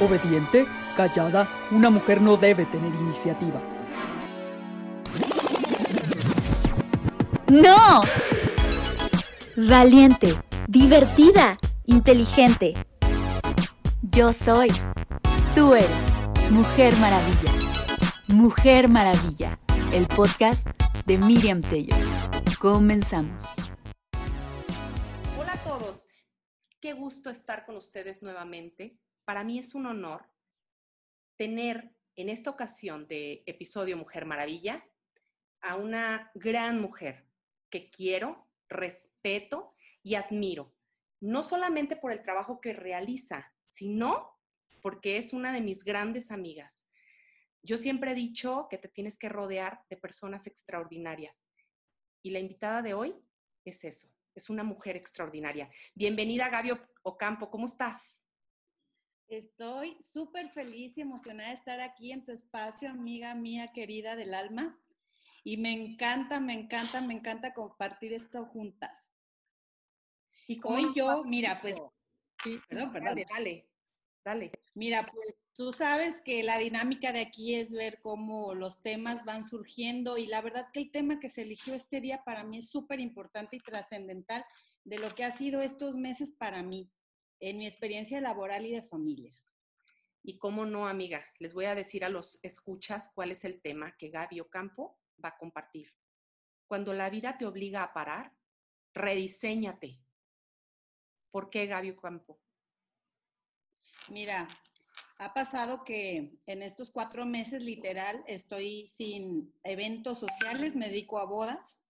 Obediente, callada, una mujer no debe tener iniciativa. ¡No! Valiente, divertida, inteligente. Yo soy. Tú eres. Mujer Maravilla. Mujer Maravilla. El podcast de Miriam Tello. Comenzamos. Hola a todos. Qué gusto estar con ustedes nuevamente. Para mí es un honor tener en esta ocasión de episodio Mujer Maravilla a una gran mujer que quiero, respeto y admiro, no solamente por el trabajo que realiza, sino porque es una de mis grandes amigas. Yo siempre he dicho que te tienes que rodear de personas extraordinarias y la invitada de hoy es eso, es una mujer extraordinaria. Bienvenida Gaby Ocampo, ¿cómo estás? Estoy súper feliz y emocionada de estar aquí en tu espacio, amiga mía querida del alma. Y me encanta, me encanta, me encanta compartir esto juntas. ¿Y Hoy yo, mira, pues, sí, perdón, perdón. Dale, dale, dale. Mira, pues tú sabes que la dinámica de aquí es ver cómo los temas van surgiendo y la verdad que el tema que se eligió este día para mí es súper importante y trascendental de lo que ha sido estos meses para mí en mi experiencia laboral y de familia. Y cómo no, amiga, les voy a decir a los escuchas cuál es el tema que Gaby Ocampo va a compartir. Cuando la vida te obliga a parar, rediseñate. ¿Por qué Gaby Ocampo? Mira, ha pasado que en estos cuatro meses literal estoy sin eventos sociales, me dedico a bodas,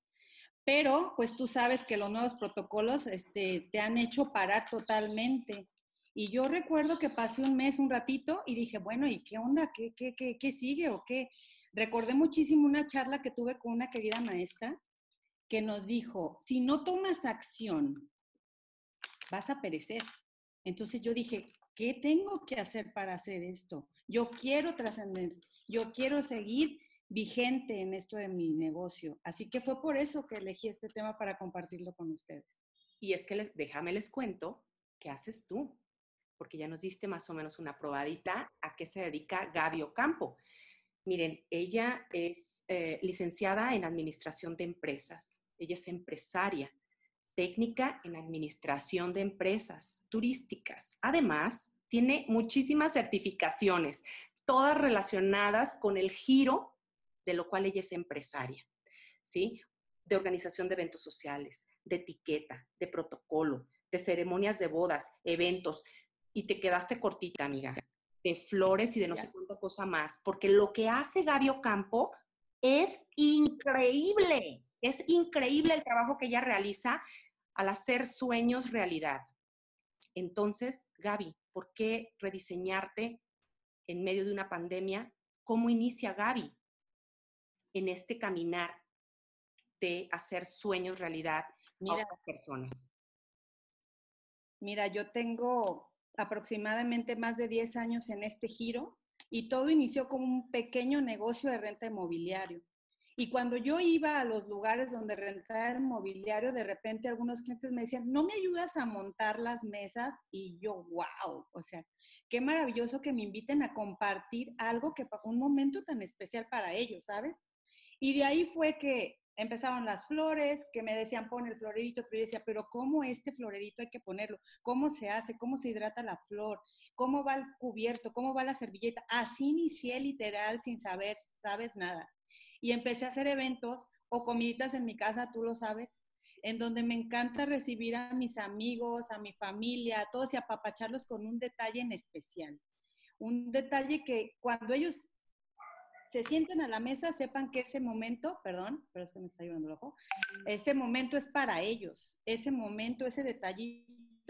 pero pues tú sabes que los nuevos protocolos este, te han hecho parar totalmente. Y yo recuerdo que pasé un mes, un ratito, y dije, bueno, ¿y qué onda? ¿Qué, qué, qué, qué sigue o qué? Recordé muchísimo una charla que tuve con una querida maestra que nos dijo, si no tomas acción, vas a perecer. Entonces yo dije, ¿qué tengo que hacer para hacer esto? Yo quiero trascender, yo quiero seguir vigente en esto de mi negocio. Así que fue por eso que elegí este tema para compartirlo con ustedes. Y es que déjame les cuento, ¿qué haces tú? Porque ya nos diste más o menos una probadita a qué se dedica Gaby Ocampo. Miren, ella es eh, licenciada en Administración de Empresas. Ella es empresaria, técnica en Administración de Empresas turísticas. Además, tiene muchísimas certificaciones, todas relacionadas con el giro de lo cual ella es empresaria, ¿sí? De organización de eventos sociales, de etiqueta, de protocolo, de ceremonias de bodas, eventos. Y te quedaste cortita, amiga, de flores y de no sé cuánta cosa más, porque lo que hace Gaby Ocampo es increíble. Es increíble el trabajo que ella realiza al hacer sueños realidad. Entonces, Gaby, ¿por qué rediseñarte en medio de una pandemia? ¿Cómo inicia Gaby? En este caminar de hacer sueños realidad mira, a personas? Mira, yo tengo aproximadamente más de 10 años en este giro y todo inició como un pequeño negocio de renta inmobiliario. Y cuando yo iba a los lugares donde rentar mobiliario, de repente algunos clientes me decían, ¿no me ayudas a montar las mesas? Y yo, wow, o sea, qué maravilloso que me inviten a compartir algo que un momento tan especial para ellos, ¿sabes? Y de ahí fue que empezaron las flores, que me decían pon el florerito, pero yo decía, pero ¿cómo este florerito hay que ponerlo? ¿Cómo se hace? ¿Cómo se hidrata la flor? ¿Cómo va el cubierto? ¿Cómo va la servilleta? Así inicié literal sin saber, sabes nada. Y empecé a hacer eventos o comiditas en mi casa, tú lo sabes, en donde me encanta recibir a mis amigos, a mi familia, a todos y apapacharlos con un detalle en especial. Un detalle que cuando ellos se sienten a la mesa, sepan que ese momento, perdón, pero es que me está llorando el ojo, ese momento es para ellos, ese momento, ese detallito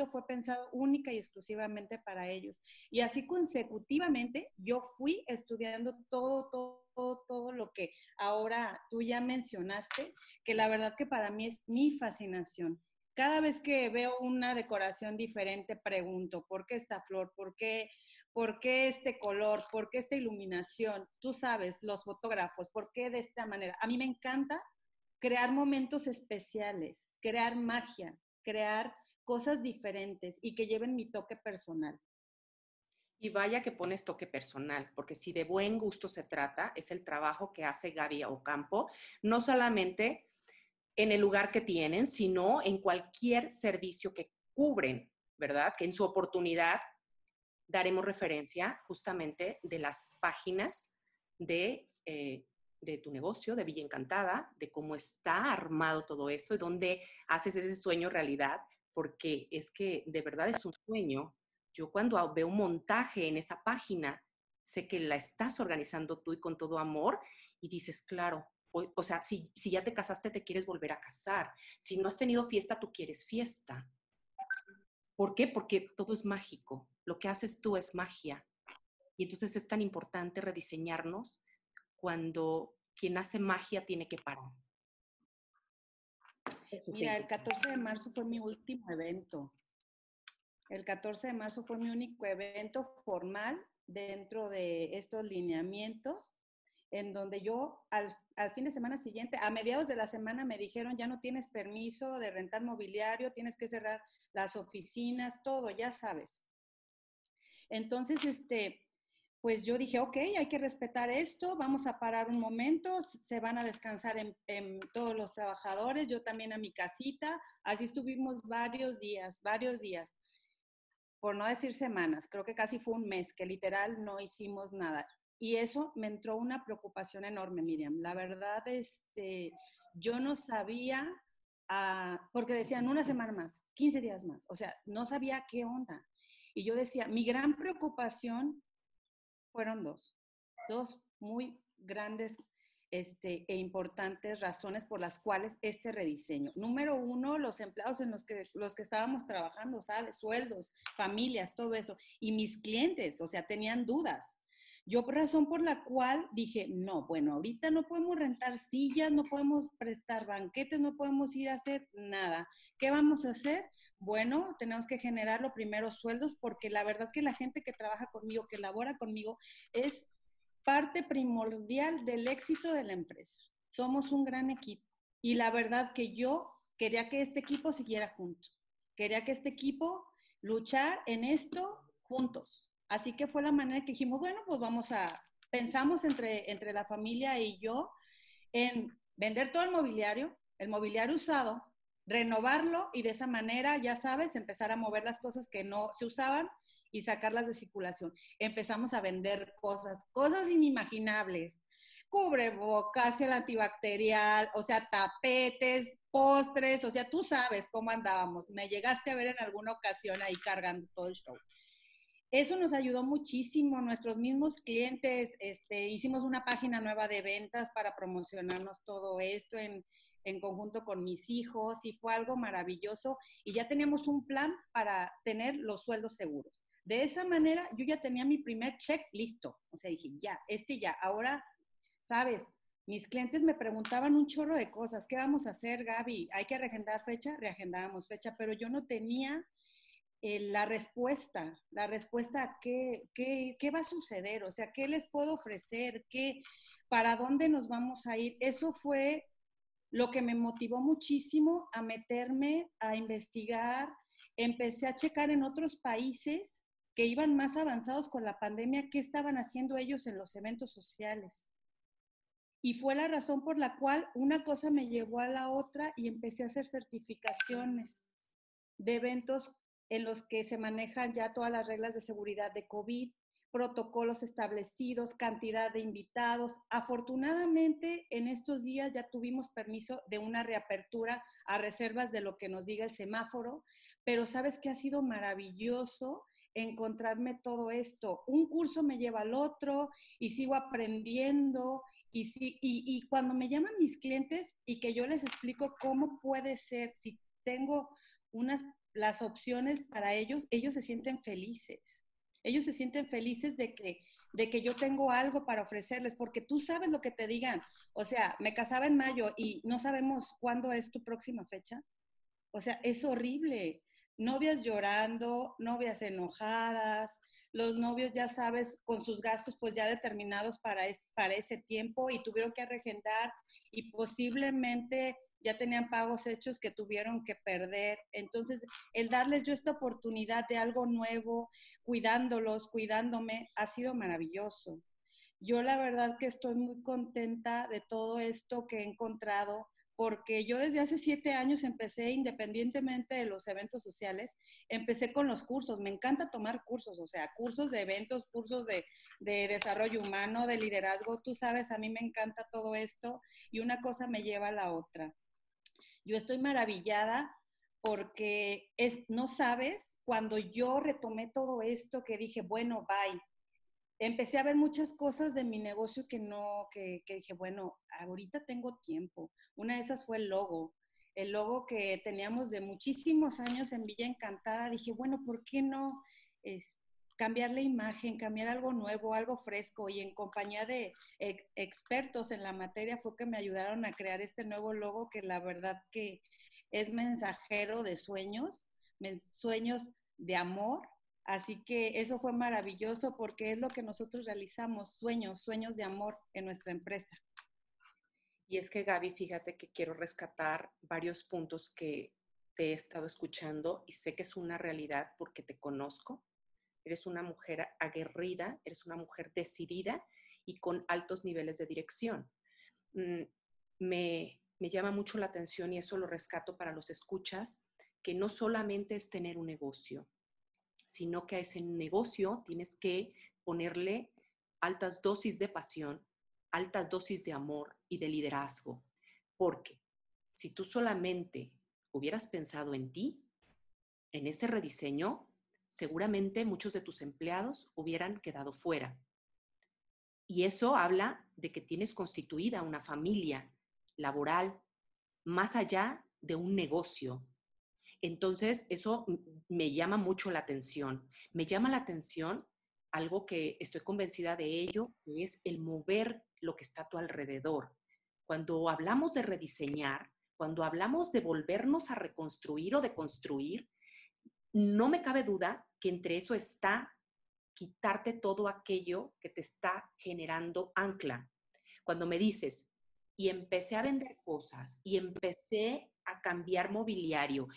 fue pensado única y exclusivamente para ellos. Y así consecutivamente yo fui estudiando todo, todo, todo, lo que ahora tú ya mencionaste, que la verdad que para mí es mi fascinación. Cada vez que veo una decoración diferente, pregunto, ¿por qué esta flor? ¿Por qué ¿Por qué este color? ¿Por qué esta iluminación? Tú sabes, los fotógrafos, ¿por qué de esta manera? A mí me encanta crear momentos especiales, crear magia, crear cosas diferentes y que lleven mi toque personal. Y vaya que pones toque personal, porque si de buen gusto se trata, es el trabajo que hace Gaby Ocampo, no solamente en el lugar que tienen, sino en cualquier servicio que cubren, ¿verdad? Que en su oportunidad daremos referencia justamente de las páginas de, eh, de tu negocio, de Villa Encantada, de cómo está armado todo eso y dónde haces ese sueño realidad, porque es que de verdad es un sueño yo cuando veo un montaje en esa página, sé que la estás organizando tú y con todo amor y dices, claro, o, sea, si, si ya te casaste, te quieres volver a casar. Si no has tenido fiesta, tú quieres fiesta. ¿Por qué? Porque todo es mágico. Lo que haces tú es magia. Y entonces es tan importante rediseñarnos cuando quien hace magia tiene que parar. Mira, el 14 de marzo fue mi último evento. El 14 de marzo fue mi único evento formal dentro de estos lineamientos, en donde yo al, fin de semana siguiente, a mediados de la semana me dijeron, ya no tienes permiso de rentar mobiliario, tienes que cerrar las oficinas, todo, ya sabes. Entonces, este, pues yo dije, ok, hay que respetar esto, vamos a parar un momento, se van a descansar en, todos los trabajadores, yo también a mi casita, así estuvimos varios días, varios días por no decir semanas, creo que casi fue un mes que literal no hicimos nada. Y eso me entró una preocupación enorme, Miriam. La verdad, este, yo no sabía, ah, porque decían una semana más, 15 días más, o sea, no sabía qué onda. Y yo decía, mi gran preocupación fueron dos, dos muy grandes este, e importantes razones por las cuales este rediseño. Número uno, los empleados en los que, los que estábamos trabajando, ¿sabes? Sueldos, familias, todo eso. Y mis clientes, o sea, tenían dudas. Yo razón por la cual dije, no, bueno, ahorita no podemos rentar sillas, no podemos prestar banquetes, no podemos ir a hacer nada. ¿Qué vamos a hacer? Bueno, tenemos que generar los primeros sueldos porque la verdad que la gente que trabaja conmigo, que labora conmigo, es parte primordial del éxito de la empresa. Somos un gran equipo y la verdad que yo quería que este equipo siguiera junto. Quería que este equipo luchar en esto juntos. Así que fue la manera que dijimos, bueno, pues vamos a, pensamos entre, entre la familia y yo en vender todo el mobiliario, el mobiliario usado, renovarlo y de esa manera, ya sabes, empezar a mover las cosas que no se usaban y sacarlas de circulación. Empezamos a vender cosas, cosas inimaginables. Cubrebocas, gel antibacterial, o sea, tapetes, postres, o sea, tú sabes cómo andábamos. Me llegaste a ver en alguna ocasión ahí cargando todo el show. Eso nos ayudó muchísimo. Nuestros mismos clientes, este, hicimos una página nueva de ventas para promocionarnos todo esto en, conjunto con mis hijos y fue algo maravilloso y ya teníamos un plan para tener los sueldos seguros. De esa manera yo ya tenía mi primer check listo. O sea, dije, ya, este ya. Ahora, sabes, mis clientes me preguntaban un chorro de cosas. ¿Qué vamos a hacer, Gaby? ¿Hay que reagendar fecha? Reagendábamos fecha, pero yo no tenía eh, la respuesta, la respuesta a qué, qué, qué va a suceder, o sea, qué les puedo ofrecer, qué, para dónde nos vamos a ir. Eso fue lo que me motivó muchísimo a meterme, a investigar. Empecé a checar en otros países que iban más avanzados con la pandemia, qué estaban haciendo ellos en los eventos sociales. Y fue la razón por la cual una cosa me llevó a la otra y empecé a hacer certificaciones de eventos en los que se manejan ya todas las reglas de seguridad de COVID, protocolos establecidos, cantidad de invitados. Afortunadamente, en estos días ya tuvimos permiso de una reapertura a reservas de lo que nos diga el semáforo, pero sabes que ha sido maravilloso encontrarme todo esto. Un curso me lleva al otro y sigo aprendiendo. Y, si, y, cuando me llaman mis clientes y que yo les explico cómo puede ser, si tengo unas, las opciones para ellos, ellos se sienten felices. Ellos se sienten felices de que, de que yo tengo algo para ofrecerles, porque tú sabes lo que te digan. O sea, me casaba en mayo y no sabemos cuándo es tu próxima fecha. O sea, es horrible novias llorando, novias enojadas, los novios ya sabes con sus gastos pues ya determinados para, para ese tiempo y tuvieron que regentar y posiblemente ya tenían pagos hechos que tuvieron que perder. Entonces, el darles yo esta oportunidad de algo nuevo, cuidándolos, cuidándome, ha sido maravilloso. Yo la verdad que estoy muy contenta de todo esto que he encontrado, porque yo desde hace siete años empecé, independientemente de los eventos sociales, empecé con los cursos. Me encanta tomar cursos, o sea, cursos de eventos, cursos de, de, desarrollo humano, de liderazgo. Tú sabes, a mí me encanta todo esto y una cosa me lleva a la otra. Yo estoy maravillada porque es, no sabes, cuando yo retomé todo esto, que dije, bueno, bye, empecé a ver muchas cosas de mi negocio que no, que, que, dije, bueno, ahorita tengo tiempo. Una de esas fue el logo. El logo que teníamos de muchísimos años en Villa Encantada. Dije, bueno, ¿por qué no es, cambiar la imagen, cambiar algo nuevo, algo fresco? Y en compañía de expertos en la materia fue que me ayudaron a crear este nuevo logo que la verdad que es mensajero de sueños, sueños de amor, Así que eso fue maravilloso porque es lo que nosotros realizamos, sueños, sueños de amor en nuestra empresa. Y es que Gaby, fíjate que quiero rescatar varios puntos que te he estado escuchando y sé que es una realidad porque te conozco. Eres una mujer aguerrida, eres una mujer decidida y con altos niveles de dirección. Mm, me, me llama mucho la atención y eso lo rescato para los escuchas, que no solamente es tener un negocio, sino que a ese negocio tienes que ponerle altas dosis de pasión, altas dosis de amor y de liderazgo. Porque si tú solamente hubieras pensado en ti, en ese rediseño, seguramente muchos de tus empleados hubieran quedado fuera. Y eso habla de que tienes constituida una familia laboral más allá de un negocio, entonces, eso me llama mucho la atención. Me llama la atención algo que estoy convencida de ello, que es el mover lo que está a tu alrededor. Cuando hablamos de rediseñar, cuando hablamos de volvernos a reconstruir o de construir, no me cabe duda que entre eso está quitarte todo aquello que te está generando ancla. Cuando me dices, y empecé a vender cosas, y empecé a cambiar mobiliario,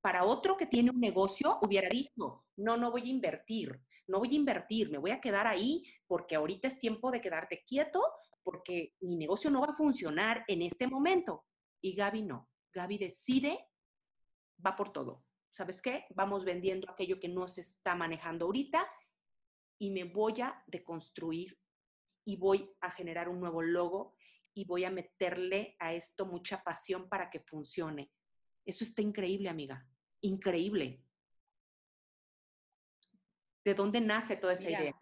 para otro que tiene un negocio hubiera dicho, no, no voy a invertir, no voy a invertir, me voy a quedar ahí porque ahorita es tiempo de quedarte quieto porque mi negocio no va a funcionar en este momento. Y Gaby no, Gaby decide, va por todo. ¿Sabes qué? Vamos vendiendo aquello que no se está manejando ahorita y me voy a deconstruir y voy a generar un nuevo logo y voy a meterle a esto mucha pasión para que funcione. Eso está increíble, amiga increíble. ¿De dónde nace toda esa idea?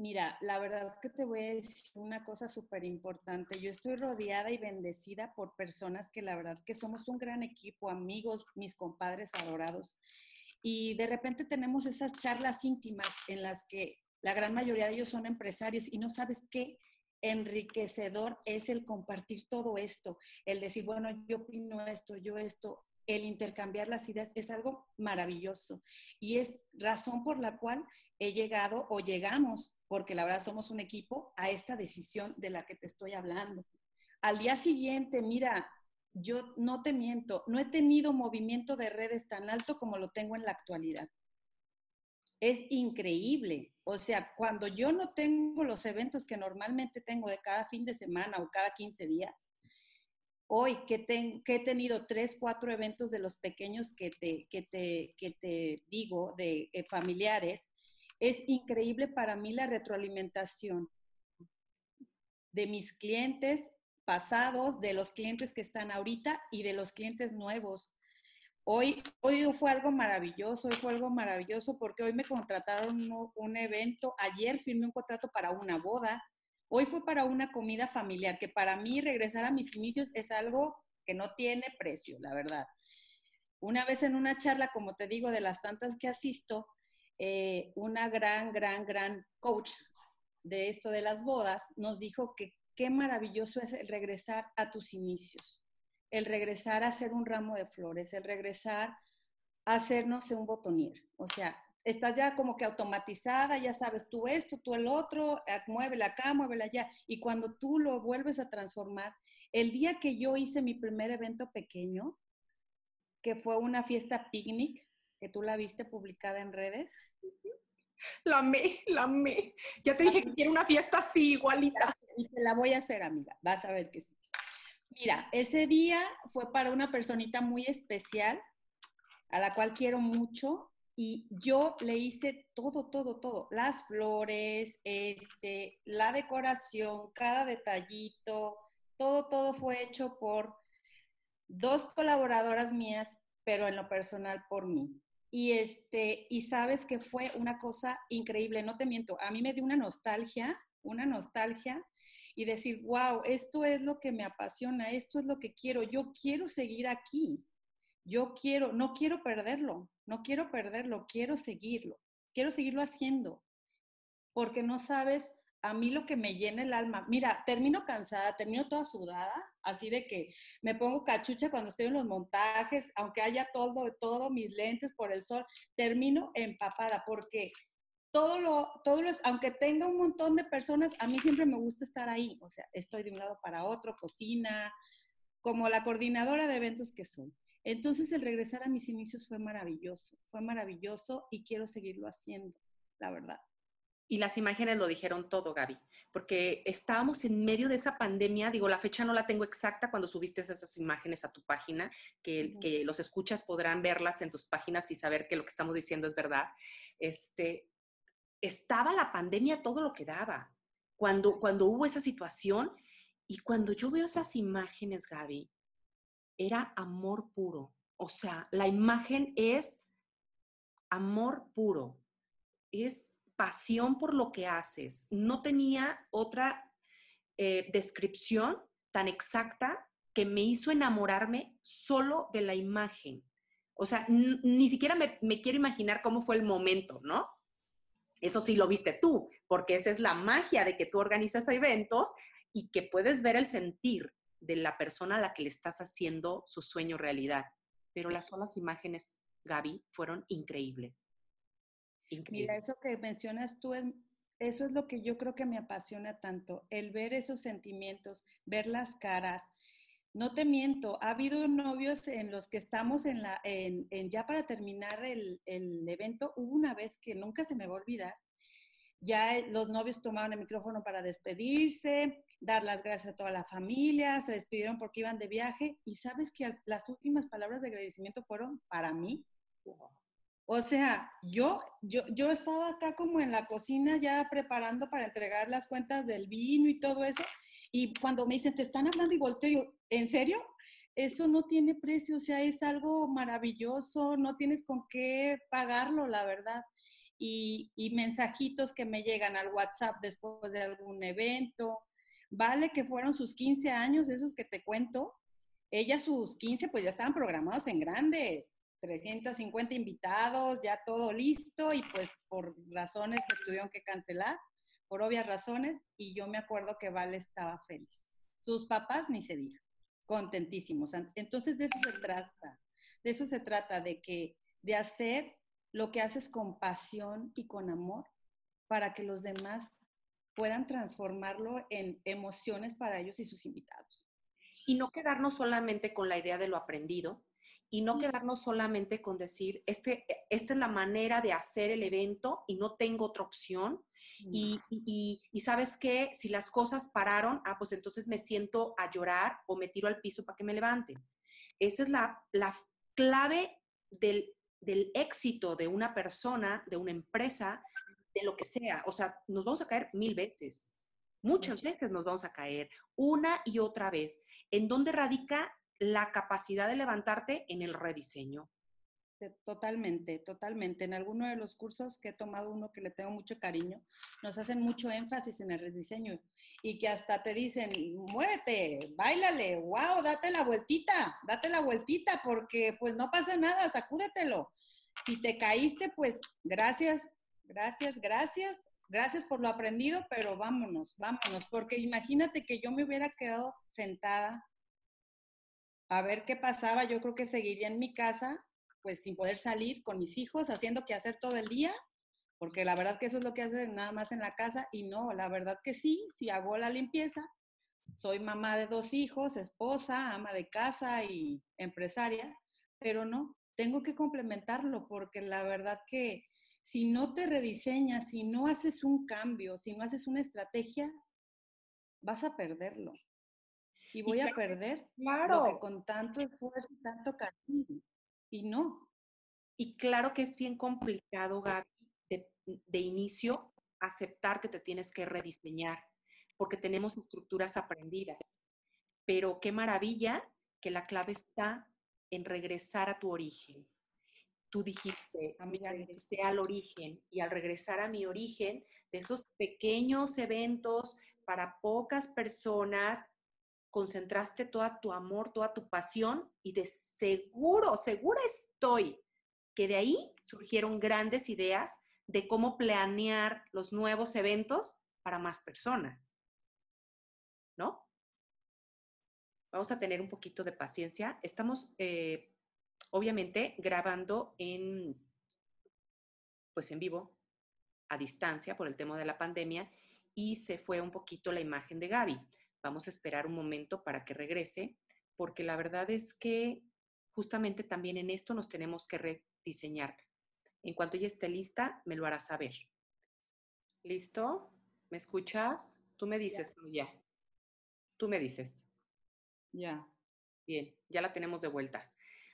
Mira, la verdad que te voy a decir una cosa súper importante. Yo estoy rodeada y bendecida por personas que la verdad que somos un gran equipo, amigos, mis compadres adorados. Y de repente tenemos esas charlas íntimas en las que la gran mayoría de ellos son empresarios y no sabes qué enriquecedor es el compartir todo esto, el decir, bueno, yo opino esto, yo esto, el intercambiar las ideas es algo maravilloso y es razón por la cual he llegado o llegamos, porque la verdad somos un equipo, a esta decisión de la que te estoy hablando. Al día siguiente, mira, yo no te miento, no he tenido movimiento de redes tan alto como lo tengo en la actualidad. Es increíble. O sea, cuando yo no tengo los eventos que normalmente tengo de cada fin de semana o cada 15 días, hoy que, he tenido tres, cuatro eventos de los pequeños que te, digo, de eh, familiares, es increíble para mí la retroalimentación de mis clientes pasados, de los clientes que están ahorita y de los clientes nuevos. Hoy, hoy fue algo maravilloso, hoy fue algo maravilloso porque hoy me contrataron un evento, ayer firmé un contrato para una boda, Hoy fue para una comida familiar, que para mí regresar a mis inicios es algo que no tiene precio, la verdad. Una vez en una charla, como te digo, de las tantas que asisto, eh, una gran, gran, gran coach de esto de las bodas nos dijo que qué maravilloso es el regresar a tus inicios, el regresar a hacer un ramo de flores, el regresar a hacernos un botonier. O sea, estás ya como que automatizada, ya sabes tú esto, tú el otro, ah, muévela acá, muévela allá. Y cuando tú lo vuelves a transformar, El día que yo hice mi primer evento pequeño, que fue una fiesta picnic, que tú la viste publicada en redes. La amé, la amé. Ya te dije que quiero una fiesta así, igualita. Y te la voy a hacer, amiga. Vas a ver que sí. Mira, ese día fue para una personita muy especial, a la cual quiero mucho, y yo le hice todo, todo, todo. Las flores, este, la decoración, cada detallito, todo, todo fue hecho por dos colaboradoras mías, pero en lo personal por mí. Y este, y sabes que fue una cosa increíble, no te miento, a mí me dio una nostalgia, una nostalgia y decir, wow, esto es lo que me apasiona, esto es lo que quiero, yo quiero seguir aquí, yo quiero, no quiero perderlo, no quiero perderlo, quiero seguirlo, quiero seguirlo haciendo, porque no sabes a mí lo que me llena el alma, mira, termino cansada, termino toda sudada, así de que me pongo cachucha cuando estoy en los montajes, aunque haya todo, todo mis lentes por el sol, termino empapada porque todo lo, todo lo, aunque tenga un montón de personas, a mí siempre me gusta estar ahí, o sea, estoy de un lado para otro, cocina, como la coordinadora de eventos que soy. Entonces el regresar a mis inicios fue maravilloso, fue maravilloso y quiero seguirlo haciendo, la verdad. Y las imágenes lo dijeron todo, Gaby, porque estábamos en medio de esa pandemia, digo, la fecha no la tengo exacta cuando subiste esas imágenes a tu página, que, que los escuchas podrán verlas en tus páginas y saber que lo que estamos diciendo es verdad. Este, estaba la pandemia todo lo que daba. Cuando, cuando hubo esa situación y cuando yo veo esas imágenes, Gaby, era amor puro. O sea, la imagen es amor puro. Es pasión por lo que haces. No tenía otra eh, descripción tan exacta que me hizo enamorarme solo de la imagen. O sea, ni siquiera me, me, quiero imaginar cómo fue el momento, ¿no? Eso sí lo viste tú, porque esa es la magia de que tú organizas eventos y que puedes ver el sentir de la persona a la que le estás haciendo su sueño realidad. Pero las solas imágenes, Gaby, fueron increíbles. Mira, eso que mencionas tú, eso es lo que yo creo que me apasiona tanto, el ver esos sentimientos, ver las caras. No te miento, ha habido novios en los que estamos en la, en, ya para terminar el, el evento, hubo una vez que nunca se me va a olvidar, ya los novios tomaron el micrófono para despedirse, dar las gracias a toda la familia, se despidieron porque iban de viaje y sabes que las últimas palabras de agradecimiento fueron para mí. O sea, yo, yo, yo estaba acá como en la cocina ya preparando para entregar las cuentas del vino y todo eso. Y cuando me dicen, te están hablando y volteo, ¿en serio? Eso no tiene precio, o sea, es algo maravilloso, no tienes con qué pagarlo, la verdad. Y, y mensajitos que me llegan al WhatsApp después de algún evento. Vale que fueron sus 15 años, esos que te cuento. Ella sus 15 pues ya estaban programados en grande, 350 invitados, ya todo listo y pues por razones se tuvieron que cancelar, por obvias razones, y yo me acuerdo que Vale estaba feliz. Sus papás ni se diga, contentísimos. Entonces de eso se trata, de eso se trata, de que, de hacer lo que haces con pasión y con amor para que los demás puedan transformarlo en emociones para ellos y sus invitados. Y no quedarnos solamente con la idea de lo aprendido, y no quedarnos solamente con decir, este, esta es la manera de hacer el evento y no tengo otra opción. Y, y, sabes qué, si las cosas pararon, ah, pues entonces me siento a llorar o me tiro al piso para que me levanten. Esa es la, la clave del, del éxito de una persona, de una empresa, de lo que sea. O sea, nos vamos a caer mil veces. Muchas veces nos vamos a caer, una y otra vez. ¿En dónde radica la capacidad de levantarte en el rediseño. Totalmente, totalmente. En alguno de los cursos que he tomado uno que le tengo mucho cariño, nos hacen mucho énfasis en el rediseño y que hasta te dicen, muévete, bailale, wow, date la vueltita, date la vueltita porque pues no pasa nada, sacúdetelo. Si te caíste, pues gracias, gracias, gracias, gracias por lo aprendido, pero vámonos, vámonos, porque imagínate que yo me hubiera quedado sentada a ver qué pasaba. Yo creo que seguiría en mi casa, pues sin poder salir con mis hijos, haciendo que hacer todo el día, porque la verdad que eso es lo que hace nada más en la casa y no, la verdad que sí, si hago la limpieza, soy mamá de dos hijos, esposa, ama de casa y empresaria, pero no, tengo que complementarlo porque la verdad que si no te rediseñas, si no haces un cambio, si no haces una estrategia, vas a perderlo. Y voy a perder lo que con tanto esfuerzo y tanto cariño. Y no. Y claro que es bien complicado, Gaby, de, de inicio aceptar que te tienes que rediseñar, porque tenemos estructuras aprendidas. Pero qué maravilla que la clave está en regresar a tu origen. Tú dijiste, regresé al origen y al regresar a mi origen, de esos pequeños eventos para pocas personas, concentraste toda tu amor, toda tu pasión y de seguro, segura estoy que de ahí surgieron grandes ideas de cómo planear los nuevos eventos para más personas. ¿No? Vamos a tener un poquito de paciencia. Estamos, eh, obviamente, grabando en, pues en vivo, a distancia por el tema de la pandemia y se fue un poquito la imagen de Gaby. Vamos a esperar un momento para que regrese, porque la verdad es que justamente también en esto nos tenemos que rediseñar. En cuanto ella esté lista, me lo hará saber. ¿Listo? ¿Me escuchas? Tú me dices, ya. Tú me dices. Ya. Bien, ya la tenemos de vuelta.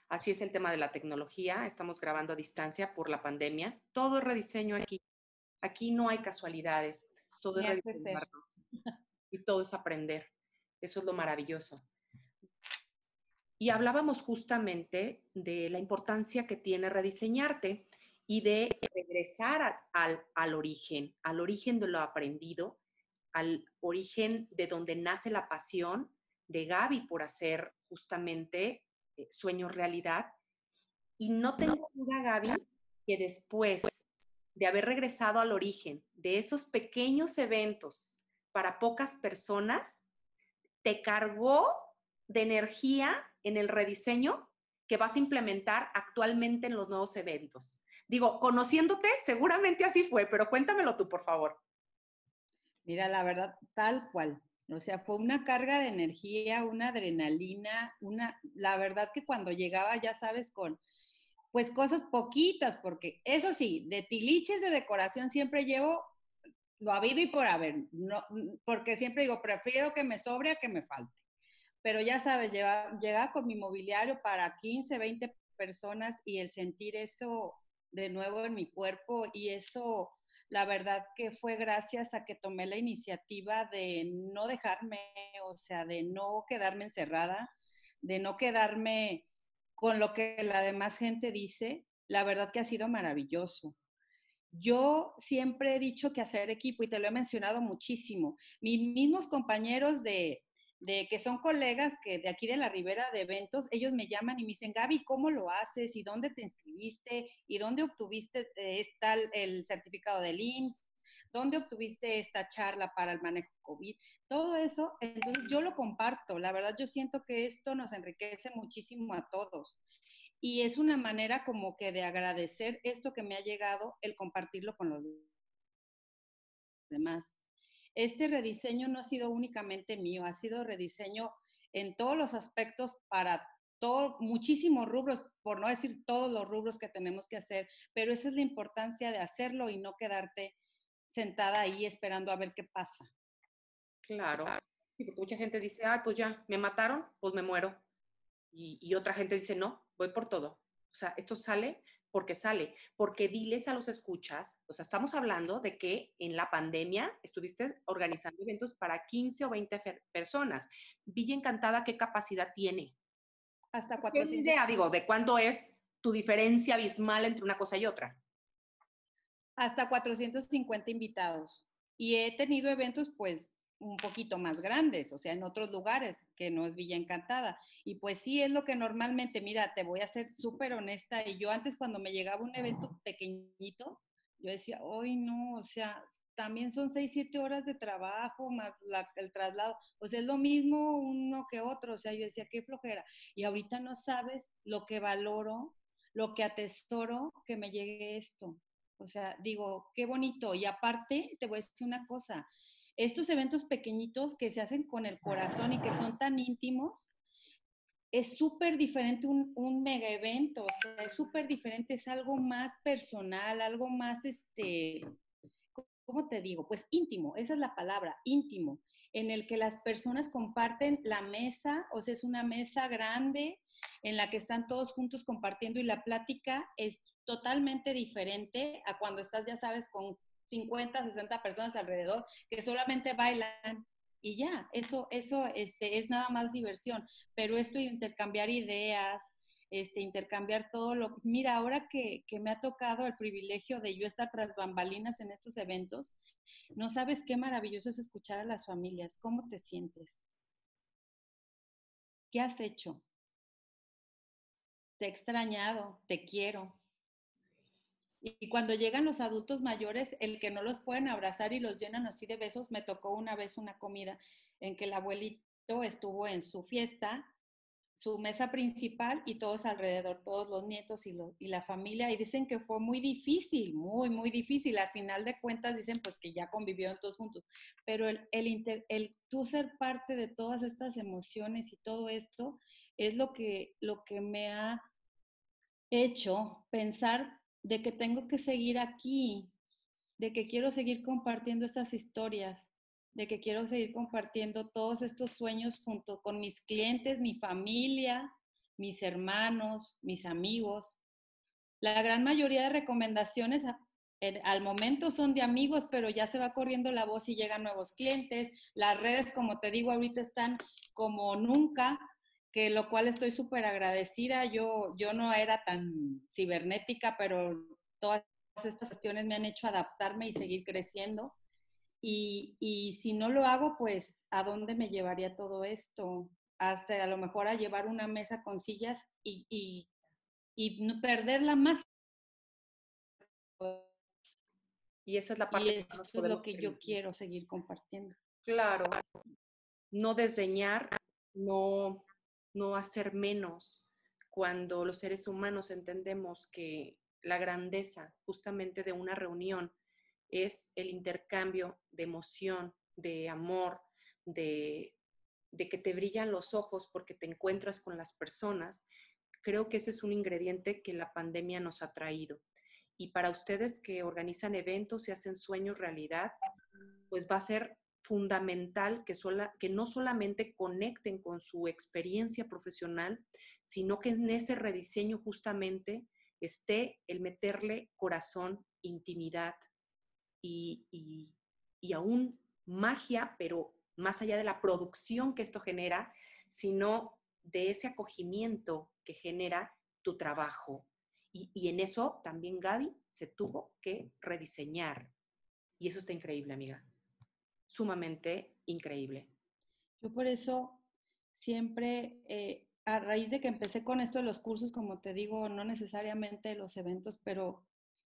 Así es el tema de la tecnología. Estamos grabando a distancia por la pandemia. Todo rediseño aquí. Aquí no hay casualidades. Todo es rediseñarnos. Y todo es aprender. Eso es lo maravilloso. Y hablábamos justamente de la importancia que tiene rediseñarte y de regresar al, al origen, al origen de lo aprendido, al origen de donde nace la pasión de Gaby por hacer justamente eh, sueños realidad. Y no tengo duda, Gaby, que después de haber regresado al origen de esos pequeños eventos para pocas personas, te cargó de energía en el rediseño que vas a implementar actualmente en los nuevos eventos. Digo, conociéndote, seguramente así fue, pero cuéntamelo tú, por favor. Mira, la verdad, tal cual. O sea, fue una carga de energía, una adrenalina, una, la verdad que cuando llegaba, ya sabes, con pues cosas poquitas, porque eso sí, de tiliches de decoración siempre llevo lo habido y por haber, no, porque siempre digo, prefiero que me sobre a que me falte. Pero ya sabes, llegaba con mi mobiliario para 15, 20 personas y el sentir eso de nuevo en mi cuerpo y eso la verdad que fue gracias a que tomé la iniciativa de no dejarme, o sea, de no quedarme encerrada, de no quedarme con lo que la demás gente dice, la verdad que ha sido maravilloso. Yo siempre he dicho que hacer equipo, y te lo he mencionado muchísimo, mis mismos compañeros de, que son colegas que de aquí de la Ribera de eventos, ellos me llaman y me dicen, Gaby, ¿cómo lo haces? ¿Y dónde te inscribiste? ¿Y dónde obtuviste eh, el certificado del IMSS? ¿Dónde obtuviste esta charla para el manejo COVID? Todo eso, entonces yo lo comparto. La verdad, yo siento que esto nos enriquece muchísimo a todos. Y es una manera como que de agradecer esto que me ha llegado, el compartirlo con los demás este rediseño no ha sido únicamente mío, ha sido rediseño en todos los aspectos para todo, muchísimos rubros, por no decir todos los rubros que tenemos que hacer, pero esa es la importancia de hacerlo y no quedarte sentada ahí esperando a ver qué pasa. Claro, porque mucha gente dice, ah, pues ya, me mataron, pues me muero. Y, y otra gente dice, no, voy por todo. O sea, esto sale porque sale, porque diles a los escuchas, o sea, estamos hablando de que en la pandemia estuviste organizando eventos para 15 o 20 personas. Villa Encantada, ¿qué capacidad tiene? Hasta 400. ¿Qué idea, digo, de cuándo es tu diferencia abismal entre una cosa y otra? Hasta 450 invitados. Y he tenido eventos, pues, un poquito más grandes, o sea, en otros lugares, que no es Villa Encantada. Y pues sí, es lo que normalmente, mira, te voy a ser súper honesta, y yo antes cuando me llegaba un evento pequeñito, yo decía, hoy no, o sea, también son seis, siete horas de trabajo más el traslado, o sea, es lo mismo uno que otro, o sea, yo decía, qué flojera. Y ahorita no sabes lo que valoro, lo que atesoro que me llegue esto. O sea, digo, qué bonito. Y aparte, te voy a decir una cosa, estos eventos pequeñitos que se hacen con el corazón y que son tan íntimos, es súper diferente un, mega evento, es súper diferente, es algo más personal, algo más, este, ¿cómo te digo? Pues íntimo, esa es la palabra, íntimo, en el que las personas comparten la mesa, o sea, es una mesa grande en la que están todos juntos compartiendo y la plática es totalmente diferente a cuando estás, ya sabes, con 50, 60 personas alrededor que solamente bailan y ya, eso, eso este, es nada más diversión, pero esto de intercambiar ideas, este, intercambiar todo lo... Mira, ahora que, que, me ha tocado el privilegio de yo estar tras bambalinas en estos eventos, no sabes qué maravilloso es escuchar a las familias, cómo te sientes, qué has hecho, te he extrañado, te quiero, y cuando llegan los adultos mayores, el que no los pueden abrazar y los llenan así de besos, me tocó una vez una comida en que el abuelito estuvo en su fiesta, su mesa principal y todos alrededor, todos los nietos y, la familia, y dicen que fue muy difícil, muy, muy difícil. Al final de cuentas dicen pues que ya convivieron todos juntos, pero el, el, el tú ser parte de todas estas emociones y todo esto es lo que, lo que me ha hecho pensar de que tengo que seguir aquí, de que quiero seguir compartiendo esas historias, de que quiero seguir compartiendo todos estos sueños junto con mis clientes, mi familia, mis hermanos, mis amigos. La gran mayoría de recomendaciones al momento son de amigos, pero ya se va corriendo la voz y llegan nuevos clientes. Las redes, como te digo, ahorita están como nunca que lo cual estoy súper agradecida. Yo, yo no era tan cibernética, pero todas estas cuestiones me han hecho adaptarme y seguir creciendo. Y, y, si no lo hago, pues, ¿a dónde me llevaría todo esto? Hasta a lo mejor a llevar una mesa con sillas y, y, y perder la magia. Y esa es la parte y eso es lo que yo quiero seguir compartiendo. Claro. No desdeñar, no no hacer menos cuando los seres humanos entendemos que la grandeza justamente de una reunión es el intercambio de emoción, de amor, de, que te brillan los ojos porque te encuentras con las personas, creo que ese es un ingrediente que la pandemia nos ha traído. Y para ustedes que organizan eventos y hacen sueños realidad, pues va a ser fundamental que, no solamente conecten con su experiencia profesional, sino que en ese rediseño justamente esté el meterle corazón, intimidad y, y, y aún magia, pero más allá de la producción que esto genera, sino de ese acogimiento que genera tu trabajo. Y, y, en eso también Gaby se tuvo que rediseñar. Y eso está increíble, amiga sumamente increíble. Yo por eso siempre, eh, a raíz de que empecé con esto de los cursos, como te digo, no necesariamente los eventos, pero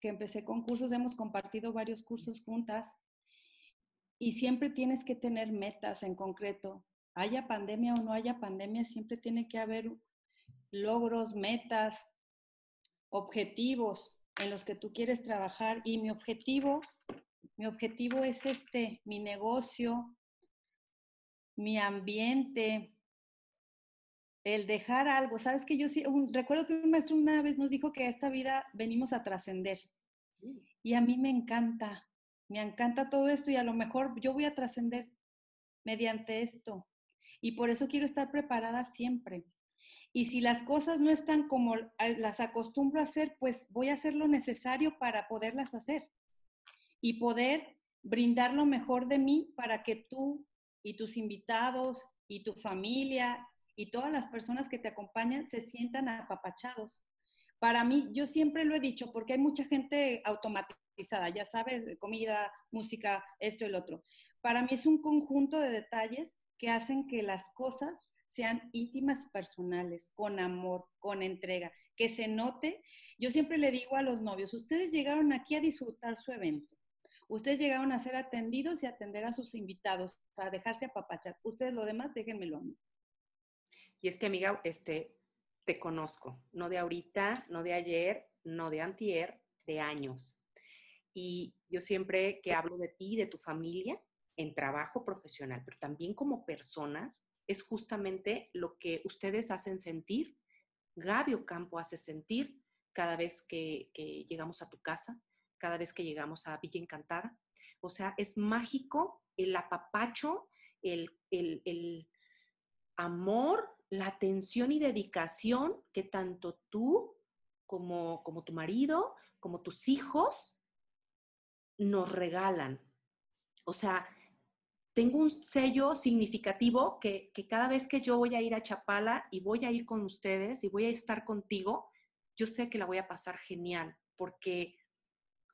que empecé con cursos, hemos compartido varios cursos juntas y siempre tienes que tener metas en concreto. Haya pandemia o no haya pandemia, siempre tiene que haber logros, metas, objetivos en los que tú quieres trabajar. Y mi objetivo mi objetivo es este, mi negocio, mi ambiente, el dejar algo. Sabes que yo sí, recuerdo que un maestro una vez nos dijo que a esta vida venimos a trascender. Y a mí me encanta, me encanta todo esto y a lo mejor yo voy a trascender mediante esto. Y por eso quiero estar preparada siempre. Y si las cosas no están como las acostumbro a hacer, pues voy a hacer lo necesario para poderlas hacer y poder brindar lo mejor de mí para que tú y tus invitados y tu familia y todas las personas que te acompañan se sientan apapachados. Para mí, yo siempre lo he dicho, porque hay mucha gente automatizada, ya sabes, comida, música, esto y el otro. Para mí es un conjunto de detalles que hacen que las cosas sean íntimas y personales, con amor, con entrega, que se note. Yo siempre le digo a los novios, ustedes llegaron aquí a disfrutar su evento Ustedes llegaron a ser atendidos y atender a sus invitados, a dejarse apapachar. Ustedes lo demás, déjenmelo a mí. Y es que, amiga, este, te conozco, no de ahorita, no de ayer, no de antier, de años. Y yo siempre que hablo de ti, de tu familia, en trabajo profesional, pero también como personas, es justamente lo que ustedes hacen sentir, Gaby Ocampo hace sentir cada vez que, llegamos a tu casa, cada vez que llegamos a Villa Encantada. O sea, es mágico el apapacho, el, el amor, la atención y dedicación que tanto tú como, como tu marido, como tus hijos, nos regalan. O sea, tengo un sello significativo que, cada vez que yo voy a ir a Chapala y voy a ir con ustedes y voy a estar contigo, yo sé que la voy a pasar genial, porque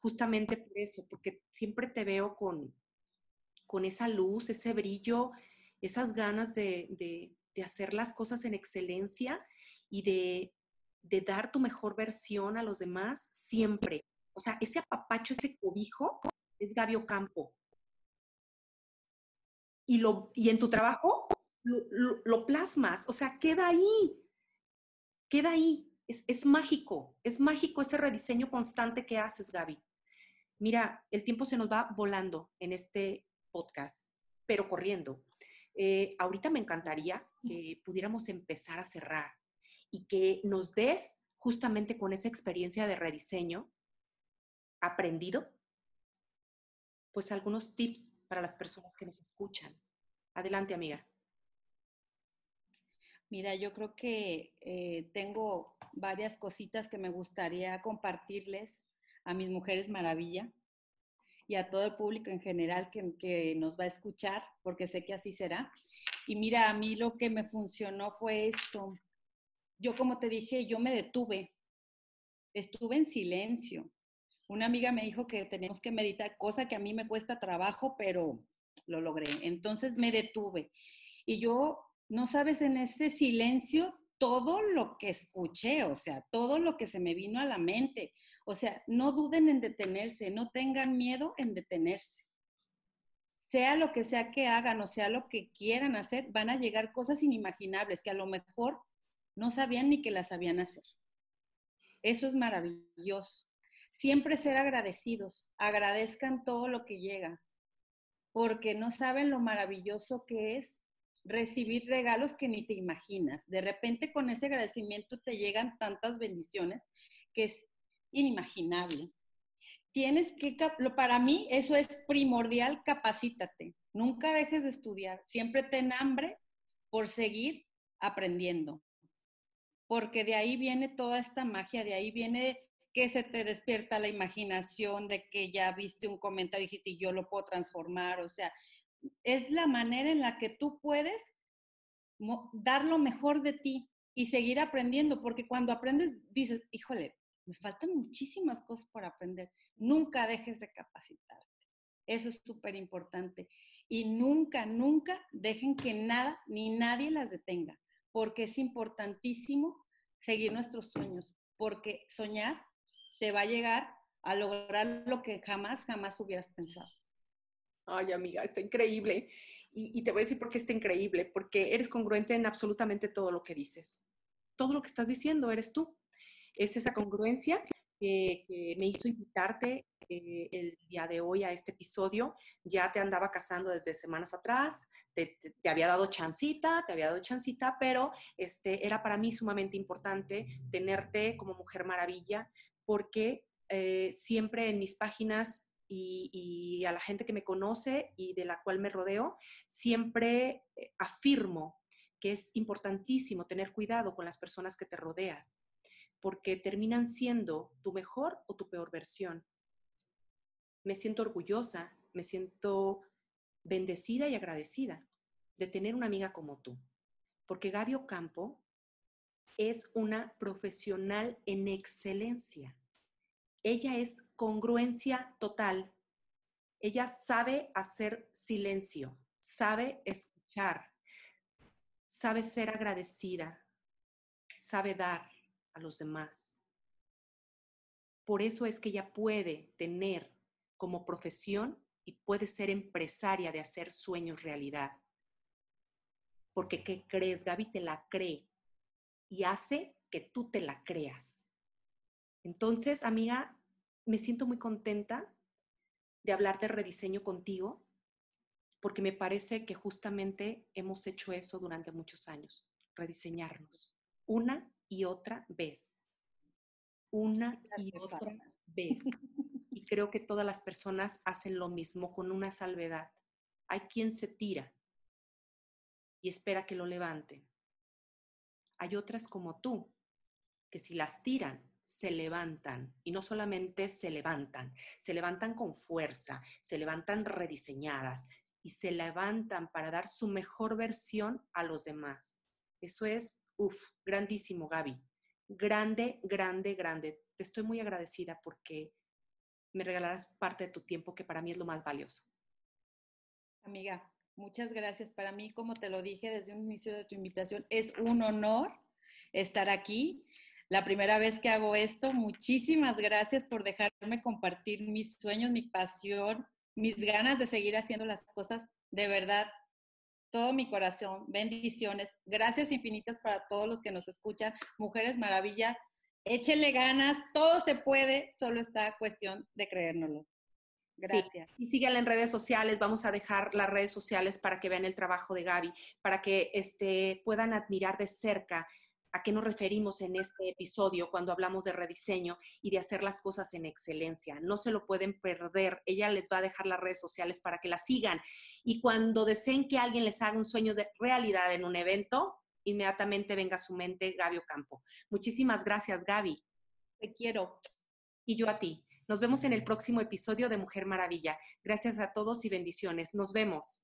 justamente por eso, porque siempre te veo con, con esa luz, ese brillo, esas ganas de, de hacer las cosas en excelencia y de, de dar tu mejor versión a los demás siempre. O sea, ese apapacho, ese cobijo es Gaby Ocampo. Y, lo, y en tu trabajo lo, plasmas, o sea, queda ahí, queda ahí. Es, es, mágico, es mágico ese rediseño constante que haces, Gaby. Mira, el tiempo se nos va volando en este podcast, pero corriendo. Eh, ahorita me encantaría que pudiéramos empezar a cerrar y que nos des justamente con esa experiencia de rediseño aprendido, pues algunos tips para las personas que nos escuchan. Adelante, amiga. Mira, yo creo que eh, tengo varias cositas que me gustaría compartirles a mis mujeres maravilla y a todo el público en general que, nos va a escuchar, porque sé que así será. Y mira, a mí lo que me funcionó fue esto yo como te dije, yo me detuve, estuve en silencio. Una amiga me dijo que tenemos que meditar, cosa que a mí me cuesta trabajo, pero lo logré. Entonces me detuve. Y yo, no sabes, en ese silencio, todo lo que escuché, o sea, todo lo que se me vino a la mente. O sea, no duden en detenerse, no tengan miedo en detenerse. Sea lo que sea que hagan o sea lo que quieran hacer, van a llegar cosas inimaginables que a lo mejor no sabían ni que las sabían hacer. Eso es maravilloso. Siempre ser agradecidos, agradezcan todo lo que llega, porque no saben lo maravilloso que es recibir regalos que ni te imaginas. De repente con ese agradecimiento te llegan tantas bendiciones que es inimaginable. Tienes que, para mí eso es primordial, capacítate. Nunca dejes de estudiar, siempre ten hambre por seguir aprendiendo porque de ahí viene toda esta magia, de ahí viene que se te despierta la imaginación de que ya viste un comentario y dijiste, yo lo puedo transformar, o sea, es la manera en la que tú puedes dar lo mejor de ti y seguir aprendiendo, porque cuando aprendes dices, híjole, me faltan muchísimas cosas por aprender. Nunca dejes de capacitarte. Eso es súper importante. Y nunca, nunca dejen que nada ni nadie las detenga porque es importantísimo seguir nuestros sueños, porque soñar te va a llegar a lograr lo que jamás, jamás hubieras pensado. Ay, amiga, está increíble. Y, te voy a decir por qué está increíble, porque eres congruente en absolutamente todo lo que dices. Todo lo que estás diciendo eres tú. Es esa congruencia que, me hizo invitarte eh, el día de hoy a este episodio. Ya te andaba casando desde semanas atrás, te, había dado chancita, te había dado chancita, pero este, era para mí sumamente importante tenerte como mujer maravilla, porque eh, siempre en mis páginas y, a la gente que me conoce y de la cual me rodeo, siempre eh, afirmo que es importantísimo tener cuidado con las personas que te rodean porque terminan siendo tu mejor o tu peor versión. Me siento orgullosa, me siento bendecida y agradecida de tener una amiga como tú, porque Gaby Ocampo es una profesional en excelencia. Ella es congruencia total. Ella sabe hacer silencio, sabe escuchar, sabe ser agradecida, sabe dar, a los demás. Por eso es que ella puede tener como profesión y puede ser empresaria de hacer sueños realidad. Porque ¿qué crees? Gaby te la cree y hace que tú te la creas. Entonces, amiga, me siento muy contenta de hablar de rediseño contigo. porque me parece que justamente hemos hecho eso durante muchos años, rediseñarnos una y otra vez, una y otra vez. Y creo que todas las personas hacen lo mismo con una salvedad. Hay quien se tira y espera que lo levanten. Hay otras como tú, que si las tiran, se levantan y no solamente se levantan, se levantan con fuerza, se levantan rediseñadas y se levantan para dar su mejor versión a los demás. Eso es, uff, grandísimo, Gaby. Grande, grande, grande. Te estoy muy agradecida porque me regalarás parte de tu tiempo que para mí es lo más valioso. Amiga, muchas gracias. Para mí, como te lo dije desde un inicio de tu invitación, es un honor estar aquí la primera vez que hago esto. Muchísimas gracias por dejarme compartir mis sueños, mi pasión, mis ganas de seguir haciendo las cosas. De verdad, todo mi corazón. Bendiciones. Gracias infinitas para todos los que nos escuchan. Mujeres Maravilla, échenle ganas, todo se puede, solo está cuestión de creérnoslo. Gracias. Y síganla en redes sociales. Vamos a dejar las redes sociales para que vean el trabajo de Gaby, para que este, puedan admirar de cerca a qué nos referimos en este episodio cuando hablamos de rediseño y de hacer las cosas en excelencia. No se lo pueden perder. Ella les va a dejar las redes sociales para que la sigan. Y cuando deseen que alguien les haga un sueño de realidad en un evento, inmediatamente venga a su mente Gaby Ocampo. Muchísimas gracias, Gaby. Te quiero. Y yo a ti. Nos vemos en el próximo episodio de Mujer Maravilla. Gracias a todos y bendiciones. Nos vemos.